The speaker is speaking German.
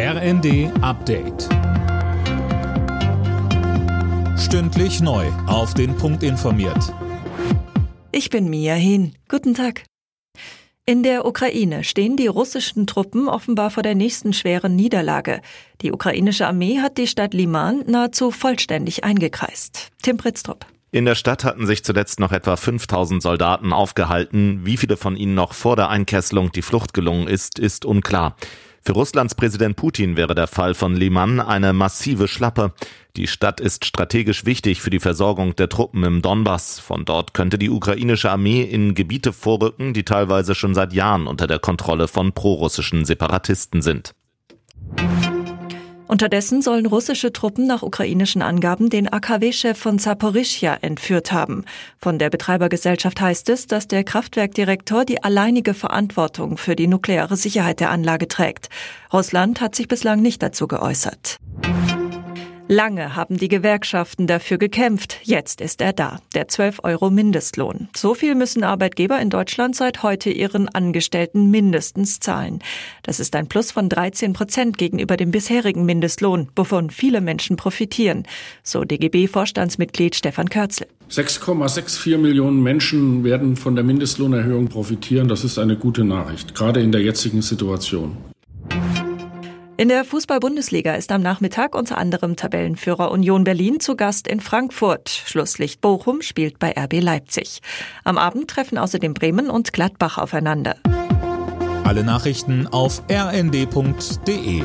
RND Update. Stündlich neu. Auf den Punkt informiert. Ich bin Mia Hin. Guten Tag. In der Ukraine stehen die russischen Truppen offenbar vor der nächsten schweren Niederlage. Die ukrainische Armee hat die Stadt Liman nahezu vollständig eingekreist. Tim Pritztrup. In der Stadt hatten sich zuletzt noch etwa 5000 Soldaten aufgehalten. Wie viele von ihnen noch vor der Einkesselung die Flucht gelungen ist, ist unklar. Für Russlands Präsident Putin wäre der Fall von Liman eine massive Schlappe. Die Stadt ist strategisch wichtig für die Versorgung der Truppen im Donbass. Von dort könnte die ukrainische Armee in Gebiete vorrücken, die teilweise schon seit Jahren unter der Kontrolle von prorussischen Separatisten sind. Unterdessen sollen russische Truppen nach ukrainischen Angaben den AKW-Chef von Zaporischja entführt haben. Von der Betreibergesellschaft heißt es, dass der Kraftwerkdirektor die alleinige Verantwortung für die nukleare Sicherheit der Anlage trägt. Russland hat sich bislang nicht dazu geäußert. Lange haben die Gewerkschaften dafür gekämpft. Jetzt ist er da, der 12 Euro Mindestlohn. So viel müssen Arbeitgeber in Deutschland seit heute ihren Angestellten mindestens zahlen. Das ist ein Plus von 13 Prozent gegenüber dem bisherigen Mindestlohn, wovon viele Menschen profitieren, so DGB-Vorstandsmitglied Stefan Körzel. 6,64 Millionen Menschen werden von der Mindestlohnerhöhung profitieren. Das ist eine gute Nachricht, gerade in der jetzigen Situation. In der Fußball-Bundesliga ist am Nachmittag unter anderem Tabellenführer Union Berlin zu Gast in Frankfurt. Schlusslicht Bochum spielt bei RB Leipzig. Am Abend treffen außerdem Bremen und Gladbach aufeinander. Alle Nachrichten auf rnd.de